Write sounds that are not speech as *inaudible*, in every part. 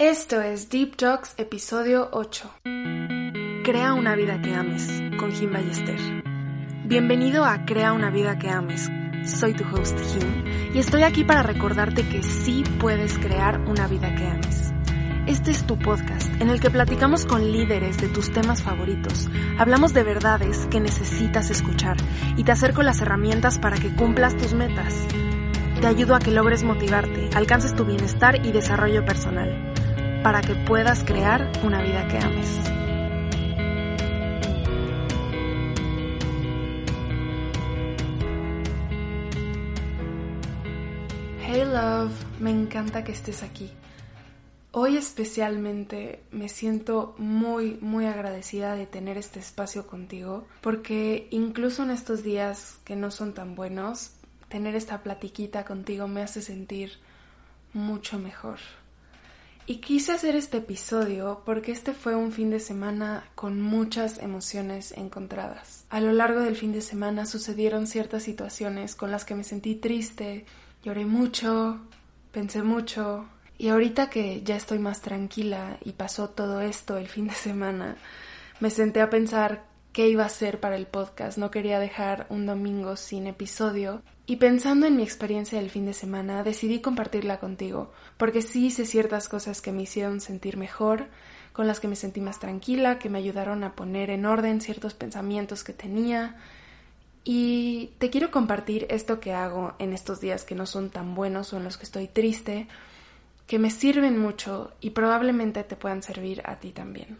Esto es Deep Talks episodio 8. Crea una vida que ames con Jim Ballester. Bienvenido a Crea una vida que ames. Soy tu host Jim y estoy aquí para recordarte que sí puedes crear una vida que ames. Este es tu podcast en el que platicamos con líderes de tus temas favoritos, hablamos de verdades que necesitas escuchar y te acerco las herramientas para que cumplas tus metas. Te ayudo a que logres motivarte, alcances tu bienestar y desarrollo personal para que puedas crear una vida que ames. Hey love, me encanta que estés aquí. Hoy especialmente me siento muy, muy agradecida de tener este espacio contigo, porque incluso en estos días que no son tan buenos, tener esta platiquita contigo me hace sentir mucho mejor. Y quise hacer este episodio porque este fue un fin de semana con muchas emociones encontradas. A lo largo del fin de semana sucedieron ciertas situaciones con las que me sentí triste, lloré mucho, pensé mucho, y ahorita que ya estoy más tranquila y pasó todo esto el fin de semana, me senté a pensar qué iba a hacer para el podcast. No quería dejar un domingo sin episodio y pensando en mi experiencia del fin de semana, decidí compartirla contigo, porque sí hice ciertas cosas que me hicieron sentir mejor, con las que me sentí más tranquila, que me ayudaron a poner en orden ciertos pensamientos que tenía. Y te quiero compartir esto que hago en estos días que no son tan buenos o en los que estoy triste, que me sirven mucho y probablemente te puedan servir a ti también.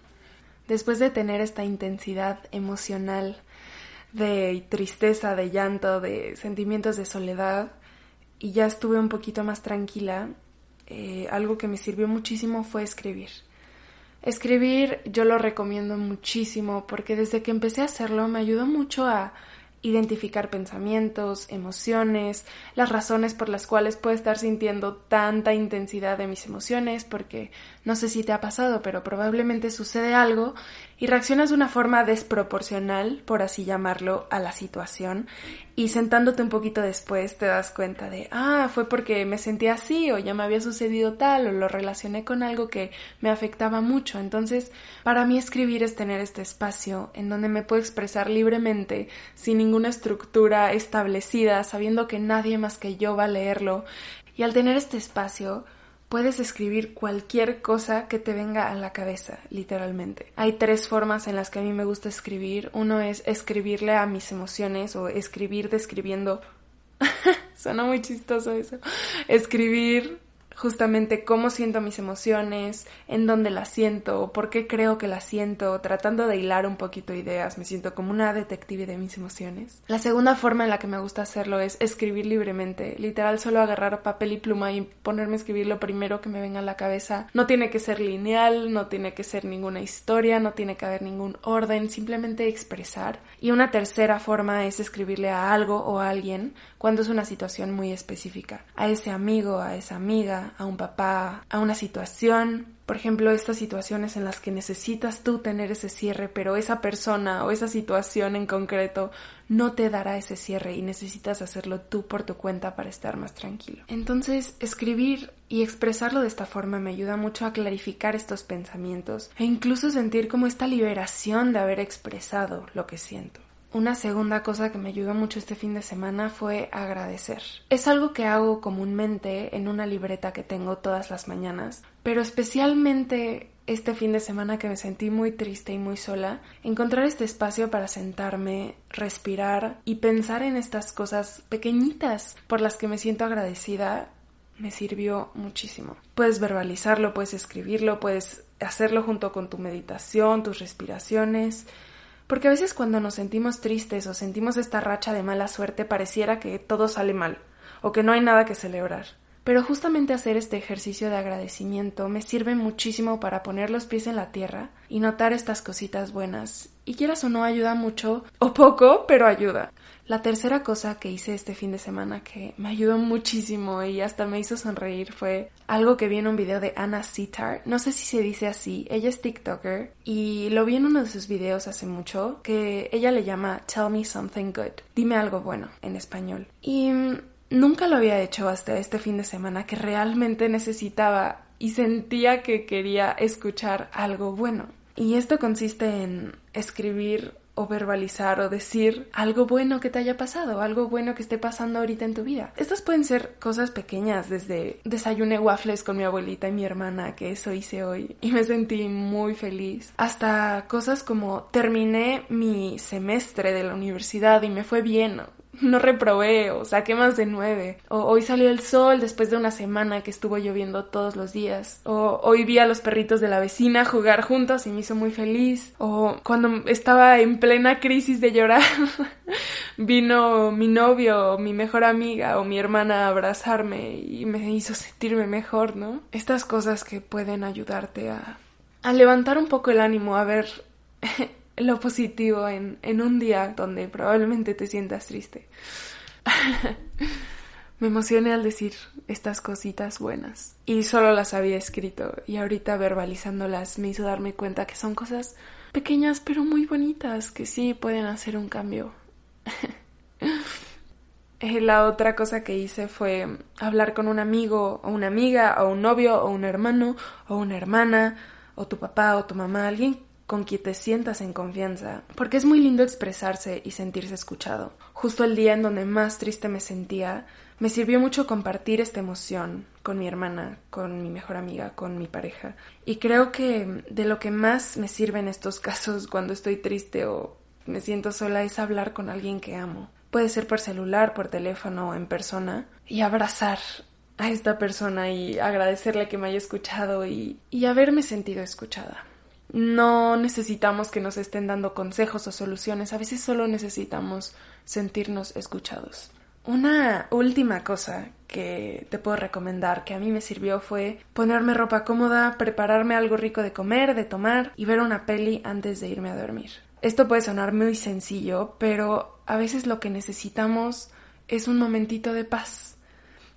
Después de tener esta intensidad emocional de tristeza, de llanto, de sentimientos de soledad y ya estuve un poquito más tranquila, eh, algo que me sirvió muchísimo fue escribir. Escribir yo lo recomiendo muchísimo porque desde que empecé a hacerlo me ayudó mucho a identificar pensamientos, emociones, las razones por las cuales puedo estar sintiendo tanta intensidad de mis emociones, porque no sé si te ha pasado, pero probablemente sucede algo y reaccionas de una forma desproporcional, por así llamarlo, a la situación y sentándote un poquito después te das cuenta de, ah, fue porque me sentí así o ya me había sucedido tal o lo relacioné con algo que me afectaba mucho. Entonces, para mí escribir es tener este espacio en donde me puedo expresar libremente, sin ninguna estructura establecida, sabiendo que nadie más que yo va a leerlo. Y al tener este espacio, puedes escribir cualquier cosa que te venga a la cabeza, literalmente. Hay tres formas en las que a mí me gusta escribir. Uno es escribirle a mis emociones o escribir describiendo... *laughs* Suena muy chistoso eso. Escribir justamente cómo siento mis emociones, en dónde las siento, por qué creo que las siento, tratando de hilar un poquito ideas, me siento como una detective de mis emociones. La segunda forma en la que me gusta hacerlo es escribir libremente, literal solo agarrar papel y pluma y ponerme a escribir lo primero que me venga a la cabeza. No tiene que ser lineal, no tiene que ser ninguna historia, no tiene que haber ningún orden, simplemente expresar. Y una tercera forma es escribirle a algo o a alguien cuando es una situación muy específica, a ese amigo, a esa amiga, a un papá, a una situación. Por ejemplo, estas situaciones en las que necesitas tú tener ese cierre, pero esa persona o esa situación en concreto no te dará ese cierre y necesitas hacerlo tú por tu cuenta para estar más tranquilo. Entonces, escribir y expresarlo de esta forma me ayuda mucho a clarificar estos pensamientos e incluso sentir como esta liberación de haber expresado lo que siento. Una segunda cosa que me ayudó mucho este fin de semana fue agradecer. Es algo que hago comúnmente en una libreta que tengo todas las mañanas, pero especialmente este fin de semana que me sentí muy triste y muy sola, encontrar este espacio para sentarme, respirar y pensar en estas cosas pequeñitas por las que me siento agradecida me sirvió muchísimo. Puedes verbalizarlo, puedes escribirlo, puedes hacerlo junto con tu meditación, tus respiraciones, porque a veces cuando nos sentimos tristes o sentimos esta racha de mala suerte pareciera que todo sale mal o que no hay nada que celebrar. Pero justamente hacer este ejercicio de agradecimiento me sirve muchísimo para poner los pies en la tierra y notar estas cositas buenas. Y quieras o no ayuda mucho o poco, pero ayuda. La tercera cosa que hice este fin de semana que me ayudó muchísimo y hasta me hizo sonreír fue algo que vi en un video de Anna Sitar. No sé si se dice así, ella es TikToker y lo vi en uno de sus videos hace mucho que ella le llama Tell Me Something Good. Dime algo bueno en español. Y nunca lo había hecho hasta este fin de semana que realmente necesitaba y sentía que quería escuchar algo bueno. Y esto consiste en escribir o verbalizar o decir algo bueno que te haya pasado, algo bueno que esté pasando ahorita en tu vida. Estas pueden ser cosas pequeñas, desde desayuné waffles con mi abuelita y mi hermana, que eso hice hoy y me sentí muy feliz, hasta cosas como terminé mi semestre de la universidad y me fue bien, no reprobé o saqué más de nueve. O hoy salió el sol después de una semana que estuvo lloviendo todos los días. O hoy vi a los perritos de la vecina jugar juntos y me hizo muy feliz. O cuando estaba en plena crisis de llorar, *laughs* vino mi novio mi mejor amiga o mi hermana a abrazarme y me hizo sentirme mejor, ¿no? Estas cosas que pueden ayudarte a, a levantar un poco el ánimo, a ver *laughs* lo positivo en, en un día donde probablemente te sientas triste. *laughs* Me emocioné al decir estas cositas buenas y solo las había escrito y ahorita verbalizándolas me hizo darme cuenta que son cosas pequeñas pero muy bonitas que sí pueden hacer un cambio. *laughs* Eh, la otra cosa que hice fue hablar con un amigo o una amiga o un novio o un hermano o una hermana o tu papá o tu mamá, alguien con quien te sientas en confianza, porque es muy lindo expresarse y sentirse escuchado. Justo el día en donde más triste me sentía, me sirvió mucho compartir esta emoción con mi hermana, con mi mejor amiga, con mi pareja. Y creo que de lo que más me sirve en estos *laughs* casos cuando estoy triste o me siento sola es hablar con alguien que amo. Puede ser por celular, por teléfono o en persona. Y abrazar a esta persona y agradecerle que me haya escuchado y, y haberme sentido escuchada. No necesitamos que nos estén dando consejos o soluciones, a veces solo necesitamos sentirnos escuchados. Una última cosa que te puedo recomendar que a mí me sirvió fue ponerme ropa cómoda, prepararme algo rico de comer, de tomar y ver una peli antes de irme a dormir. Esto puede sonar muy sencillo, pero a veces lo que necesitamos es un momentito de paz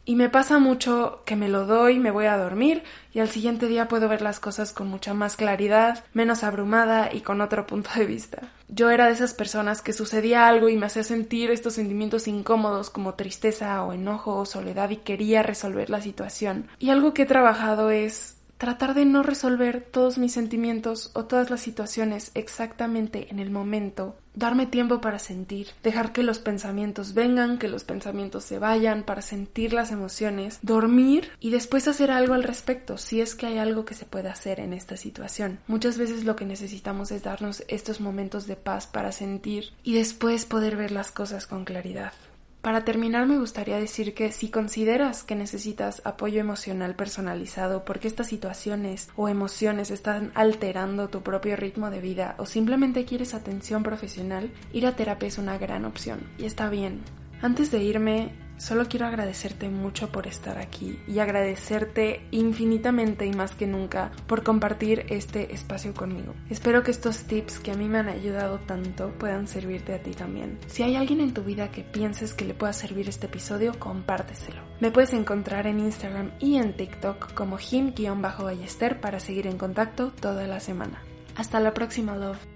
y me pasa mucho que me lo doy, me voy a dormir y al siguiente día puedo ver las cosas con mucha más claridad, menos abrumada y con otro *laughs* punto de vista. Yo era de esas personas que sucedía algo y me hacía sentir estos sentimientos incómodos como tristeza o enojo o soledad y quería resolver la situación. Y algo que he trabajado es tratar de no resolver todos mis sentimientos o todas las situaciones exactamente en el momento, darme tiempo para sentir, dejar que los pensamientos vengan, que los pensamientos se vayan, para sentir las emociones, dormir y después hacer algo al respecto, si es que hay algo que se puede hacer en esta situación. Muchas veces lo que necesitamos es darnos estos momentos de paz para sentir y después poder ver las cosas con claridad. Para terminar, me gustaría decir que si consideras que necesitas apoyo emocional personalizado porque estas situaciones o emociones están alterando tu propio ritmo de vida o simplemente quieres atención profesional, ir a terapia es una gran opción y está bien. Antes de irme, Solo quiero agradecerte mucho por estar aquí y agradecerte infinitamente y más que nunca por compartir este espacio conmigo. Espero que estos tips que a mí me han ayudado tanto puedan servirte a ti también. Si hay alguien en tu vida que pienses que le pueda servir este episodio, compárteselo. Me puedes encontrar en Instagram y en TikTok como him-ballester para seguir en contacto toda la semana. Hasta la próxima, love.